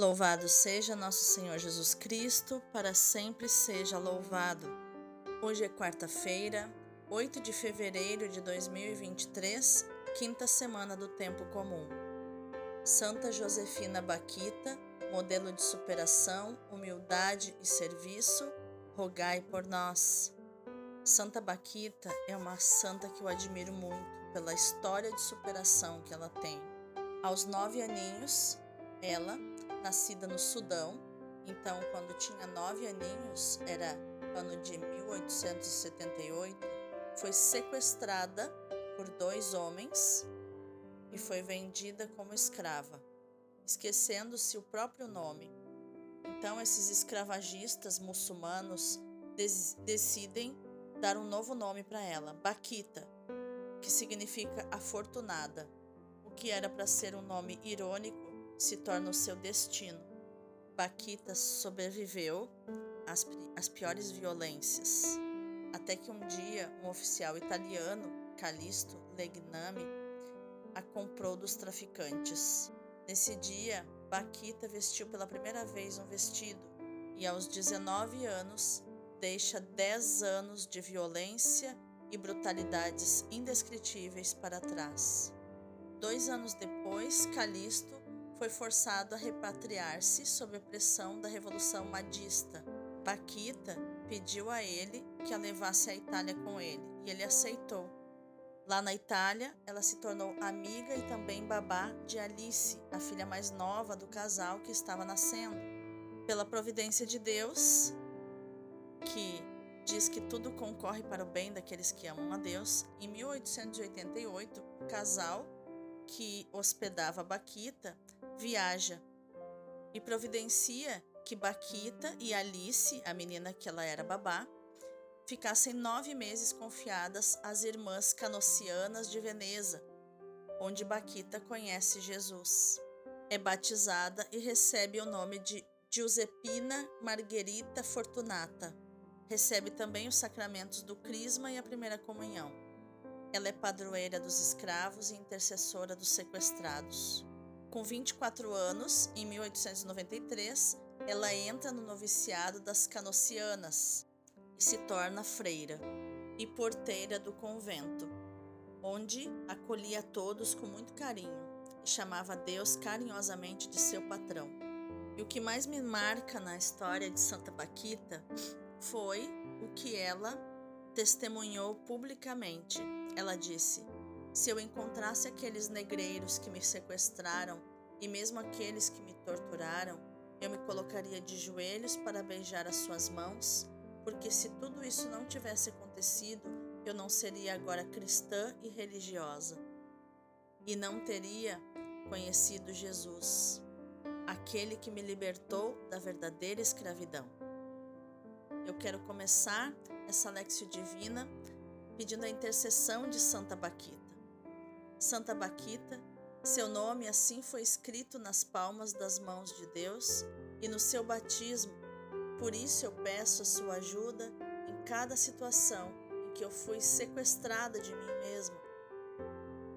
Louvado seja nosso Senhor Jesus Cristo, para sempre seja louvado. Hoje é quarta-feira, 8 de fevereiro de 2023, quinta semana do tempo comum. Santa Josefina Baquita, modelo de superação, humildade e serviço, rogai por nós. Santa Baquita é uma santa que eu admiro muito pela história de superação que ela tem. Aos nove aninhos, ela, nascida no Sudão, então quando tinha nove aninhos, era ano de 1878, foi sequestrada por dois homens e foi vendida como escrava, esquecendo-se o próprio nome. Então esses escravagistas muçulmanos decidem dar um novo nome para ela, Baquita, que significa afortunada. O que era para ser um nome irônico se torna o seu destino. Baquita sobreviveu às, às piores violências, até que um dia um oficial italiano, Calisto Legnami, a comprou dos traficantes. Nesse dia, Baquita vestiu pela primeira vez um vestido e, aos 19 anos, deixa 10 anos de violência e brutalidades indescritíveis para trás. Dois anos depois, Calisto foi forçado a repatriar-se sob a pressão da Revolução Madista. Paquita pediu a ele que a levasse à Itália com ele e ele aceitou. Lá na Itália, ela se tornou amiga e também babá de Alice, a filha mais nova do casal que estava nascendo. Pela providência de Deus, que diz que tudo concorre para o bem daqueles que amam a Deus, em 1888, o casal que hospedava Baquita viaja e providencia que Baquita e Alice, a menina que ela era babá, ficassem nove meses confiadas às irmãs canocianas de Veneza, onde Baquita conhece Jesus. É batizada e recebe o nome de Giuseppina Margherita Fortunata Recebe também os sacramentos do Crisma e a primeira comunhão. Ela é padroeira dos escravos e intercessora dos sequestrados. Com 24 anos, em 1893, ela entra no noviciado das Canocianas e se torna freira e porteira do convento, onde acolhia todos com muito carinho e chamava Deus carinhosamente de seu patrão. E o que mais me marca na história de Santa Paquita foi o que ela testemunhou publicamente. Ela disse: Se eu encontrasse aqueles negreiros que me sequestraram e mesmo aqueles que me torturaram, eu me colocaria de joelhos para beijar as suas mãos, porque se tudo isso não tivesse acontecido, eu não seria agora cristã e religiosa. E não teria conhecido Jesus, aquele que me libertou da verdadeira escravidão. Eu quero começar essa Lexio Divina pedindo a intercessão de Santa Baquita. Santa Baquita, seu nome assim foi escrito nas palmas das mãos de Deus e no seu batismo. Por isso eu peço a sua ajuda em cada situação em que eu fui sequestrada de mim mesma.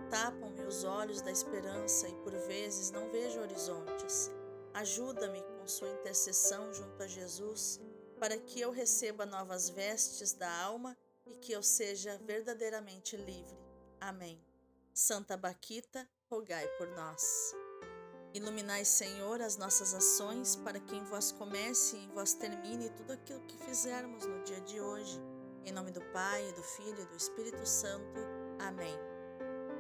Tapam-me os olhos da esperança e por vezes não vejo horizontes. Ajuda-me com sua intercessão junto a Jesus para que eu receba novas vestes da alma e que eu seja verdadeiramente livre. Amém. Santa Baquita, rogai por nós. Iluminai, Senhor, as nossas ações, para que em vós comece e em vós termine tudo aquilo que fizermos no dia de hoje. Em nome do Pai, do Filho e do Espírito Santo. Amém.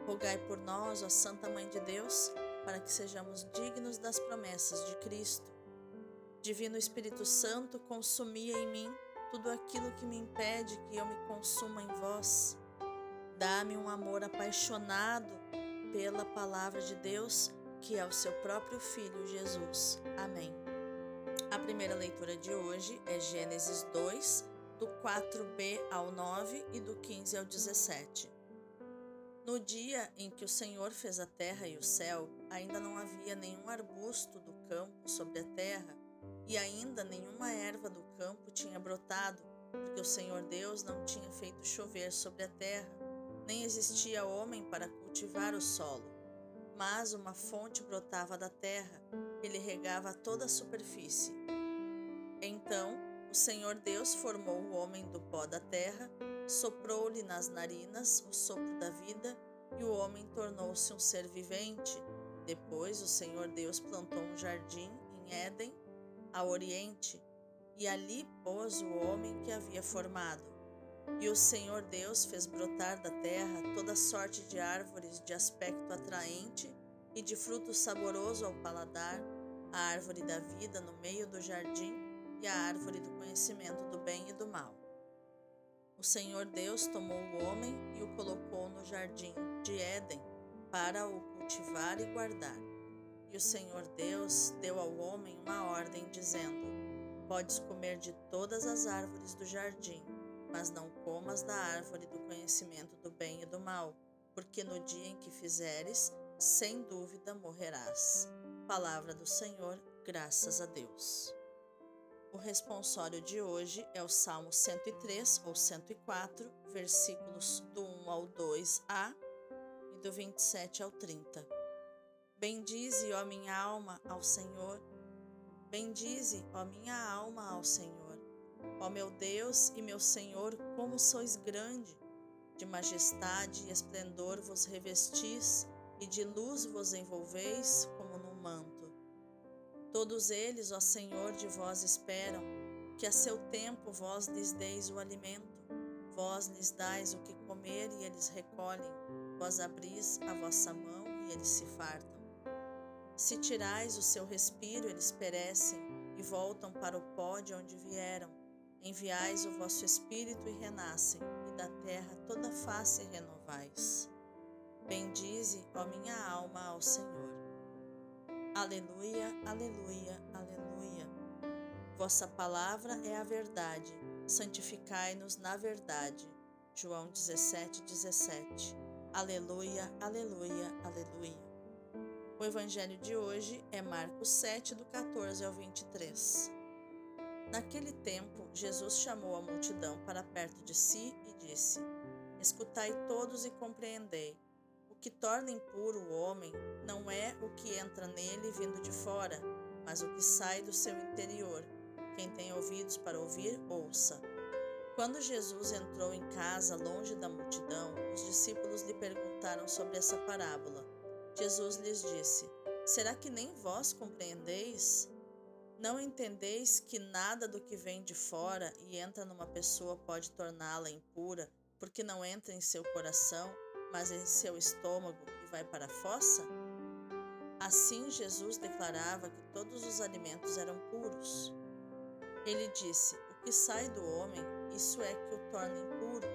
Rogai por nós, ó Santa Mãe de Deus, para que sejamos dignos das promessas de Cristo. Divino Espírito Santo, consumia em mim tudo aquilo que me impede que eu me consuma em vós. Dá-me um amor apaixonado pela palavra de Deus, que é o seu próprio Filho Jesus. Amém. A primeira leitura de hoje é Gênesis 2, do 4b ao 9 e do 15 ao 17. No dia em que o Senhor fez a terra e o céu, ainda não havia nenhum arbusto do campo sobre a terra e ainda nenhuma erva do campo tinha brotado, porque o Senhor Deus não tinha feito chover sobre a terra, nem existia homem para cultivar o solo. Mas uma fonte brotava da terra, ele regava toda a superfície. Então o Senhor Deus formou o homem do pó da terra, soprou-lhe nas narinas o sopro da vida, e o homem tornou-se um ser vivente. Depois o Senhor Deus plantou um jardim em Éden, a oriente, e ali pôs o homem que havia formado. E o Senhor Deus fez brotar da terra toda sorte de árvores de aspecto atraente e de fruto saboroso ao paladar, a árvore da vida no meio do jardim e a árvore do conhecimento do bem e do mal. O Senhor Deus tomou o homem e o colocou no jardim de Éden para o cultivar e guardar. E o Senhor Deus deu ao homem uma ordem, dizendo: Podes comer de todas as árvores do jardim, mas não comas da árvore do conhecimento do bem e do mal, porque no dia em que fizeres, sem dúvida morrerás. Palavra do Senhor, graças a Deus. O responsório de hoje é o Salmo 103 ou 104, versículos do 1 ao 2a e do 27 ao 30. Bendize, ó minha alma, ao Senhor Bendize, ó minha alma, ao Senhor. Ó meu Deus e meu Senhor, como sois grande! De majestade e esplendor vos revestis, e de luz vos envolveis como num manto. Todos eles, ó Senhor, de vós esperam, que a seu tempo vós lhes deis o alimento. Vós lhes dais o que comer e eles recolhem. Vós abris a vossa mão e eles se fartam. Se tirais o seu respiro, eles perecem e voltam para o pó de onde vieram. Enviais o vosso espírito e renascem, e da terra toda face renovais. Bendize, ó minha alma, ao Senhor. Aleluia, aleluia, aleluia. Vossa palavra é a verdade. Santificai-nos na verdade. João 17, 17. Aleluia, aleluia, aleluia. O evangelho de hoje é Marcos 7, do 14 ao 23. Naquele tempo, Jesus chamou a multidão para perto de si e disse: Escutai todos e compreendei. O que torna impuro o homem não é o que entra nele vindo de fora, mas o que sai do seu interior. Quem tem ouvidos para ouvir, ouça. Quando Jesus entrou em casa longe da multidão, os discípulos lhe perguntaram sobre essa parábola. Jesus lhes disse: Será que nem vós compreendeis? Não entendeis que nada do que vem de fora e entra numa pessoa pode torná-la impura, porque não entra em seu coração, mas em seu estômago e vai para a fossa? Assim Jesus declarava que todos os alimentos eram puros. Ele disse: O que sai do homem, isso é que o torna impuro.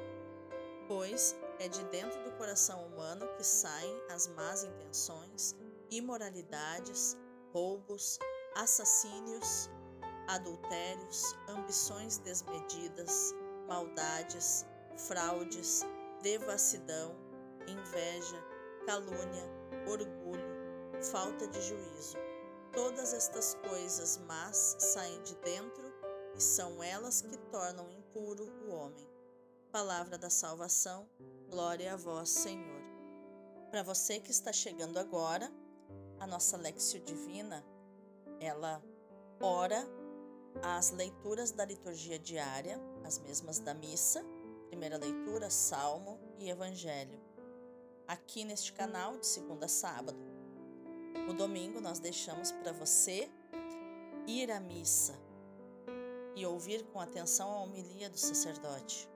Pois é de dentro do coração humano que saem as más intenções, imoralidades, roubos, assassínios, adultérios, ambições desmedidas, maldades, fraudes, devassidão, inveja, calúnia, orgulho, falta de juízo. Todas estas coisas más saem de dentro e são elas que tornam impuro o homem. Palavra da salvação Glória a vós, Senhor. Para você que está chegando agora, a nossa Lexio Divina, ela ora as leituras da liturgia diária, as mesmas da missa, primeira leitura, salmo e evangelho. Aqui neste canal, de segunda a sábado. O domingo nós deixamos para você ir à missa e ouvir com atenção a homilia do sacerdote.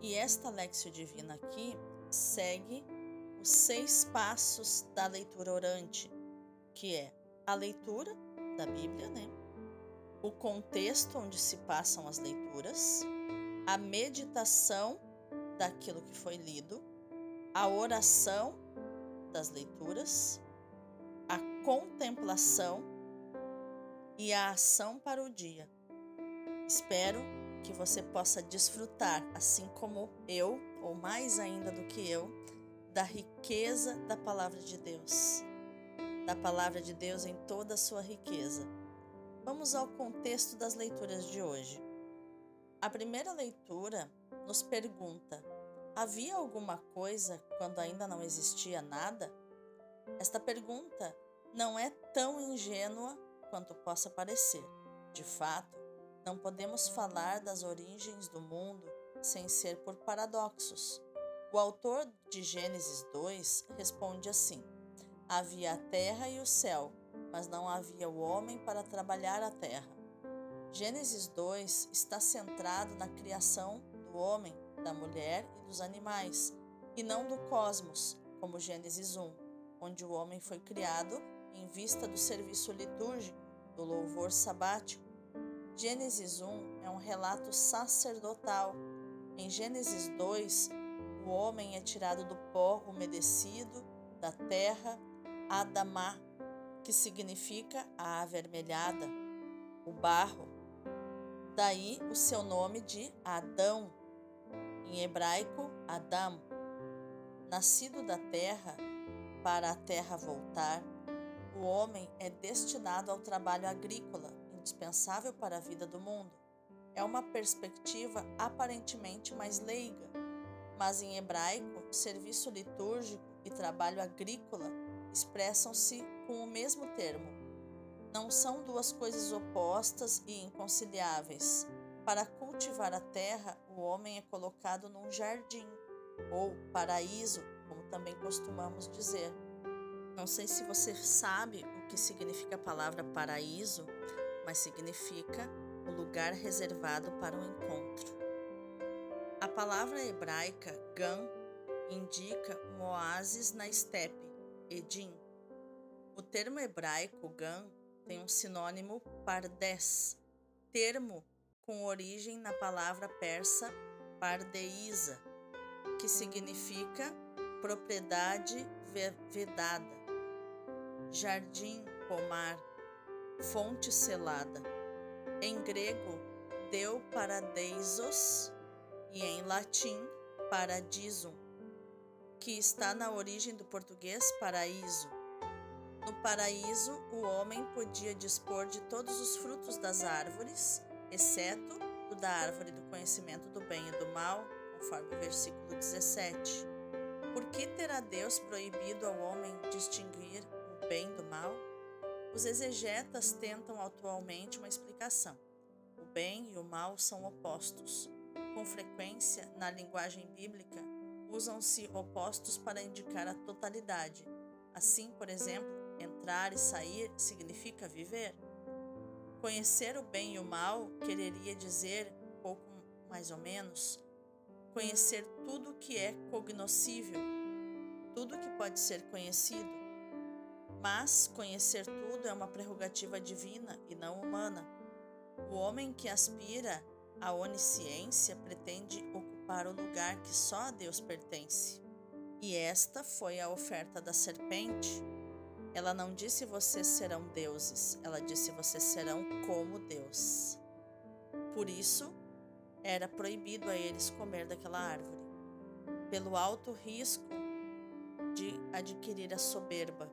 E esta Lexio Divina aqui segue os seis passos da leitura orante, que é a leitura da Bíblia, né? O contexto onde se passam as leituras, a meditação daquilo que foi lido, a oração das leituras, a contemplação e a ação para o dia. Espero que você possa desfrutar, assim como eu, ou mais ainda do que eu, da riqueza da palavra de Deus, da palavra de Deus em toda a sua riqueza. Vamos ao contexto das leituras de hoje. A primeira leitura nos pergunta: havia alguma coisa quando ainda não existia nada? Esta pergunta não é tão ingênua quanto possa parecer. De fato, não podemos falar das origens do mundo sem ser por paradoxos. O autor de Gênesis 2 responde assim: Havia a terra e o céu, mas não havia o homem para trabalhar a terra. Gênesis 2 está centrado na criação do homem, da mulher e dos animais, e não do cosmos, como Gênesis 1, onde o homem foi criado em vista do serviço litúrgico, do louvor sabático. Gênesis 1 é um relato sacerdotal. Em Gênesis 2, o homem é tirado do pó umedecido, da terra, Adamá, que significa a avermelhada, o barro. Daí o seu nome de Adão, em hebraico, Adam. Nascido da terra, para a terra voltar, o homem é destinado ao trabalho agrícola, indispensável para a vida do mundo. É uma perspectiva aparentemente mais leiga, mas em hebraico, serviço litúrgico e trabalho agrícola expressam-se com o mesmo termo. Não são duas coisas opostas e inconciliáveis. Para cultivar a terra, o homem é colocado num jardim, ou paraíso, como também costumamos dizer. Não sei se você sabe o que significa a palavra paraíso, mas significa o lugar reservado para o encontro. A palavra hebraica gan indica um oásis na estepe, Edim. O termo hebraico gan tem um sinônimo pardes, termo com origem na palavra persa pardeísa, que significa propriedade vedada jardim, pomar, fonte selada. Em grego, deu paradeisos e em latim, paradisum, que está na origem do português paraíso. No paraíso, o homem podia dispor de todos os frutos das árvores, exceto o da árvore do conhecimento do bem e do mal, conforme o versículo 17. Por que terá Deus proibido ao homem distinguir bem do mal? Os exegetas tentam atualmente uma explicação. O bem e o mal são opostos. Com frequência, na linguagem bíblica, usam-se opostos para indicar a totalidade. Assim, por exemplo, entrar e sair significa viver. Conhecer o bem e o mal quereria dizer, pouco mais ou menos, conhecer tudo que é cognoscível, tudo que pode ser conhecido, mas conhecer tudo é uma prerrogativa divina e não humana. O homem que aspira à onisciência pretende ocupar o lugar que só a Deus pertence. E esta foi a oferta da serpente. Ela não disse vocês serão deuses, ela disse vocês serão como Deus. Por isso, era proibido a eles comer daquela árvore, pelo alto risco de adquirir a soberba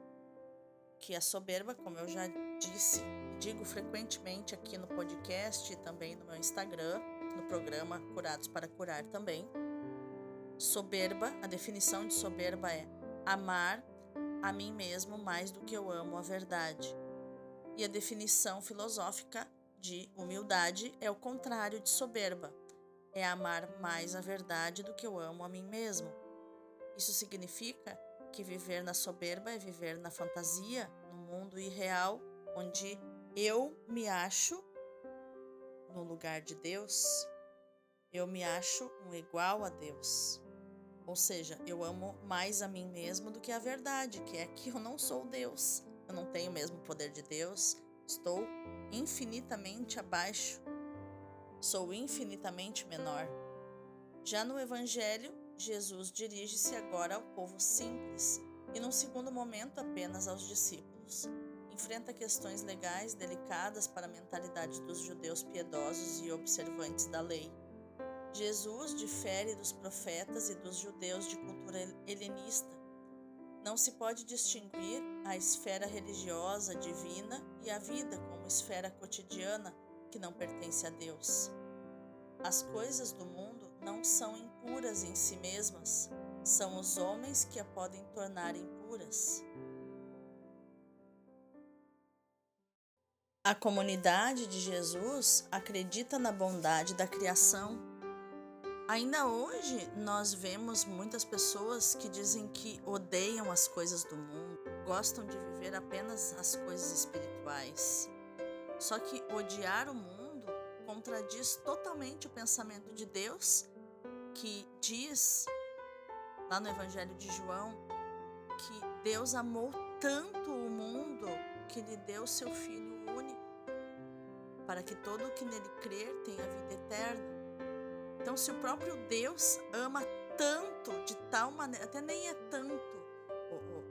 que a soberba, como eu já disse, digo frequentemente aqui no podcast e também no meu Instagram, no programa Curados para Curar também. Soberba, a definição de soberba é amar a mim mesmo mais do que eu amo a verdade. E a definição filosófica de humildade é o contrário de soberba, é amar mais a verdade do que eu amo a mim mesmo. Isso significa que viver na soberba é viver na fantasia, no mundo irreal, onde eu me acho no lugar de Deus, eu me acho um igual a Deus. Ou seja, eu amo mais a mim mesmo do que a verdade, que é que eu não sou Deus. Eu não tenho o mesmo poder de Deus, estou infinitamente abaixo, sou infinitamente menor. Já no Evangelho, Jesus dirige-se agora ao povo simples e, num segundo momento, apenas aos discípulos. Enfrenta questões legais delicadas para a mentalidade dos judeus piedosos e observantes da lei. Jesus difere dos profetas e dos judeus de cultura helenista. Não se pode distinguir a esfera religiosa divina e a vida como esfera cotidiana que não pertence a Deus. As coisas do mundo não são impuras em si mesmas, são os homens que a podem tornar impuras. A comunidade de Jesus acredita na bondade da criação. Ainda hoje, nós vemos muitas pessoas que dizem que odeiam as coisas do mundo, gostam de viver apenas as coisas espirituais. Só que odiar o mundo contradiz totalmente o pensamento de Deus, que diz lá no Evangelho de João que Deus amou tanto o mundo que lhe deu seu Filho único, para que todo o que nele crer tenha vida eterna. Então, se o próprio Deus ama tanto, de tal maneira, até nem é tanto,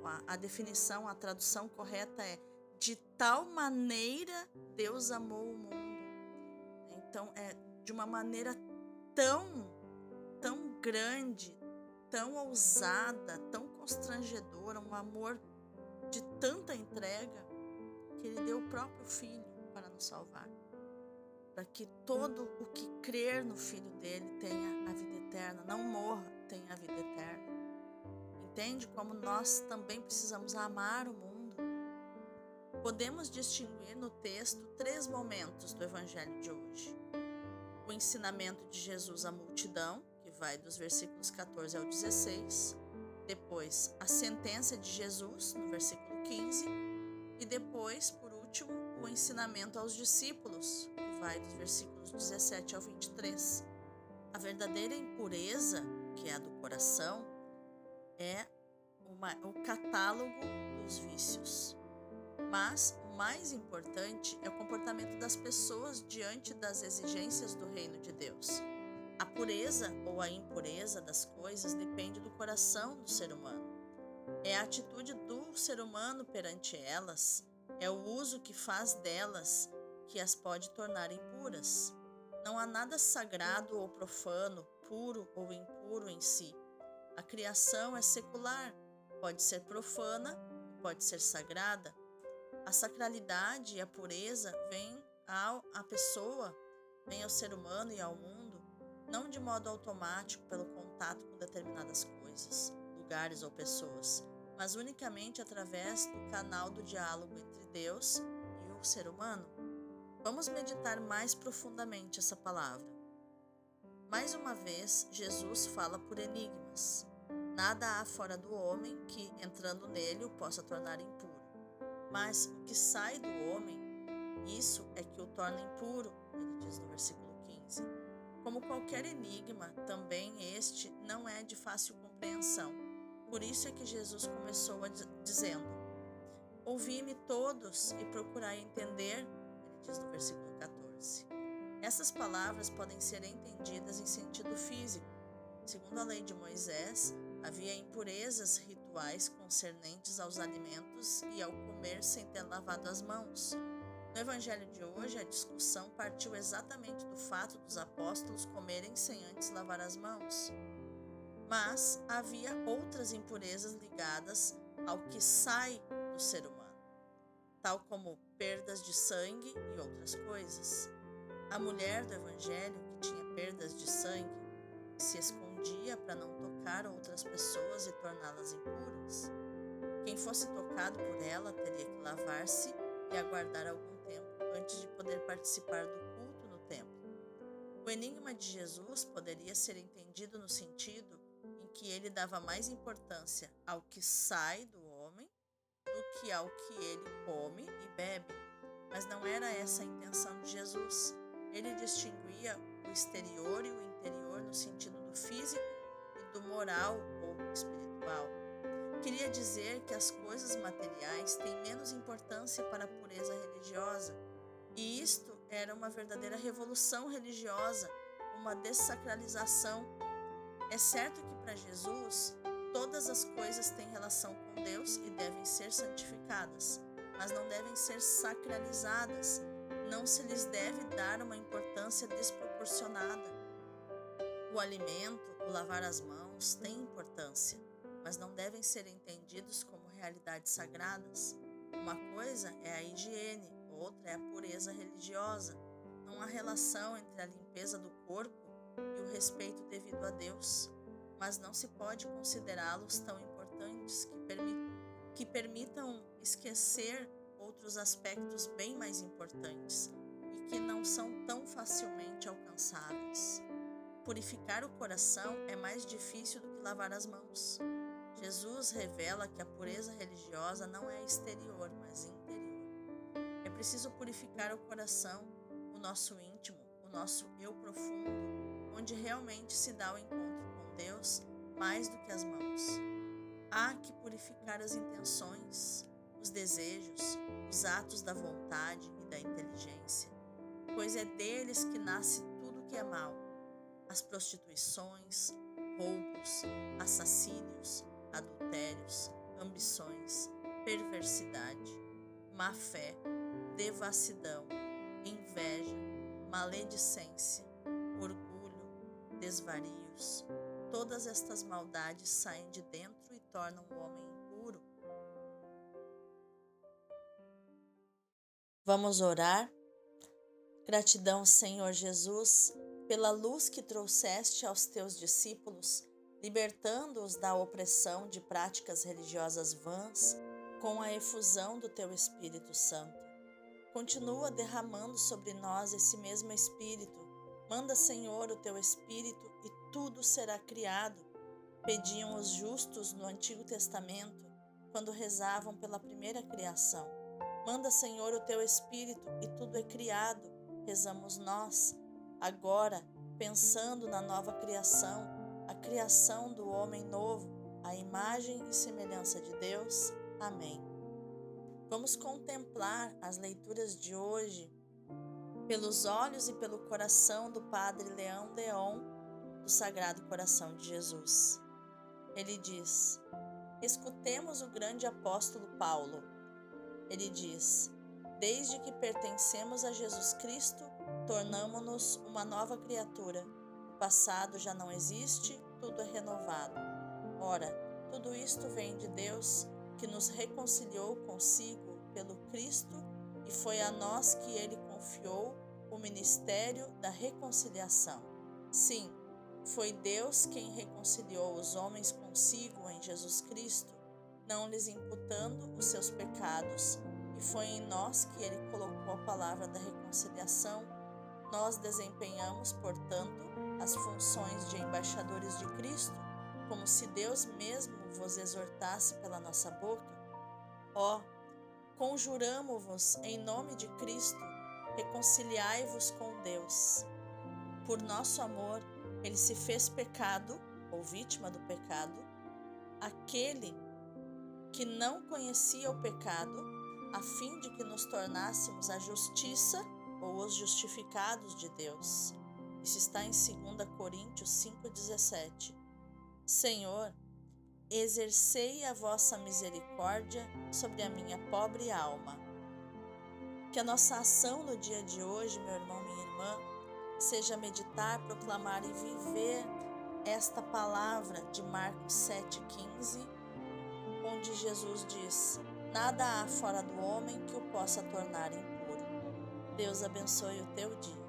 a, a definição, a tradução correta é de tal maneira Deus amou o mundo. Então, é de uma maneira tão, tão grande, tão ousada, tão constrangedora, um amor de tanta entrega, que ele deu o próprio filho para nos salvar. Para que todo o que crer no filho dele tenha a vida eterna, não morra, tenha a vida eterna. Entende como nós também precisamos amar o mundo? Podemos distinguir no texto três momentos do evangelho de hoje: o ensinamento de Jesus à multidão, vai dos versículos 14 ao 16, depois a sentença de Jesus, no versículo 15, e depois, por último, o ensinamento aos discípulos, que vai dos versículos 17 ao 23. A verdadeira impureza, que é a do coração, é uma, o catálogo dos vícios. Mas o mais importante é o comportamento das pessoas diante das exigências do reino de Deus. A pureza ou a impureza das coisas depende do coração do ser humano. É a atitude do ser humano perante elas, é o uso que faz delas que as pode tornar impuras. Não há nada sagrado ou profano, puro ou impuro em si. A criação é secular, pode ser profana, pode ser sagrada. A sacralidade e a pureza vêm à pessoa, vêm ao ser humano e ao mundo não de modo automático pelo contato com determinadas coisas, lugares ou pessoas, mas unicamente através do canal do diálogo entre Deus e o ser humano. Vamos meditar mais profundamente essa palavra. Mais uma vez, Jesus fala por enigmas. Nada há fora do homem que, entrando nele, o possa tornar impuro. Mas o que sai do homem, isso é que o torna impuro, ele diz no versículo 15. Como qualquer enigma, também este não é de fácil compreensão. Por isso é que Jesus começou a dizendo: Ouvi-me todos e procurai entender, ele diz no versículo 14. Essas palavras podem ser entendidas em sentido físico. Segundo a lei de Moisés, havia impurezas rituais concernentes aos alimentos e ao comer sem ter lavado as mãos. No evangelho de hoje, a discussão partiu exatamente do fato dos apóstolos comerem sem antes lavar as mãos. Mas havia outras impurezas ligadas ao que sai do ser humano, tal como perdas de sangue e outras coisas. A mulher do evangelho que tinha perdas de sangue se escondia para não tocar outras pessoas e torná-las impuras. Quem fosse tocado por ela teria que lavar-se e aguardar algum antes de poder participar do culto no templo. O enigma de Jesus poderia ser entendido no sentido que ele dava mais importância ao que sai do homem do que ao que ele come e bebe. Mas não era essa a intenção de Jesus. Ele distinguia o exterior e o interior no sentido do físico e do moral ou espiritual. Queria dizer que as coisas materiais têm menos importância para a pureza religiosa e isto era uma verdadeira revolução religiosa, uma dessacralização. É certo que para Jesus todas as coisas têm relação com Deus e devem ser santificadas, mas não devem ser sacralizadas. Não se lhes deve dar uma importância desproporcionada. O alimento, o lavar as mãos, têm importância, mas não devem ser entendidos como realidades sagradas. Uma coisa é a higiene, outra é a pureza religiosa. Não há relação entre a limpeza do corpo e o respeito devido a Deus, mas não se pode considerá-los tão importantes que, permi que permitam esquecer outros aspectos bem mais importantes não são tão facilmente alcançáveis. Purificar o coração é mais difícil do que lavar as mãos. Jesus revela que a pureza religiosa não é exterior, mas interior. É preciso purificar o coração, o nosso íntimo, o nosso eu profundo, onde realmente se dá o encontro com Deus mais do que as mãos. Há que purificar as intenções, os desejos, os atos da vontade e da inteligência, pois é deles que nasce tudo que é mal: as prostituições, roubos, assassínios, adultérios, ambições, perversidade, má fé, devassidão, inveja, maledicência, orgulho, desvarios. Todas estas maldades saem de dentro e tornam o homem impuro. Vamos orar? Gratidão, Senhor Jesus, pela luz que trouxeste aos teus discípulos libertando-os da opressão de práticas religiosas vãs com a efusão do teu Espírito Santo. Continua derramando sobre nós esse mesmo Espírito. Manda, Senhor, o teu Espírito e tudo será criado. Pediam os justos no Antigo Testamento, quando rezavam pela primeira criação. Manda, Senhor, o teu Espírito e tudo é criado. Rezamos nós, agora, pensando na nova criação a criação do homem novo, a imagem e semelhança de Deus. Amém. Vamos contemplar as leituras de hoje pelos olhos e pelo coração do Padre Leão Deon, do Sagrado Coração de Jesus. Ele diz: Escutemos o grande apóstolo Paulo. Ele diz: Desde que pertencemos a Jesus Cristo, tornamo-nos uma nova criatura passado já não existe, tudo é renovado. Ora, tudo isto vem de Deus, que nos reconciliou consigo pelo Cristo e foi a nós que ele confiou o ministério da reconciliação. Sim, foi Deus quem reconciliou os homens consigo em Jesus Cristo, não lhes imputando os seus pecados, e foi em nós que ele colocou a palavra da reconciliação. Nós desempenhamos, portanto, as funções de embaixadores de Cristo, como se Deus mesmo vos exortasse pela nossa boca? Ó, oh, conjuramo-vos em nome de Cristo, reconciliai-vos com Deus. Por nosso amor, ele se fez pecado, ou vítima do pecado, aquele que não conhecia o pecado, a fim de que nos tornássemos a justiça ou os justificados de Deus. Isso está em 2 Coríntios 5,17. Senhor, exercei a vossa misericórdia sobre a minha pobre alma. Que a nossa ação no dia de hoje, meu irmão, minha irmã, seja meditar, proclamar e viver esta palavra de Marcos 7,15, onde Jesus diz: Nada há fora do homem que o possa tornar impuro. Deus abençoe o teu dia.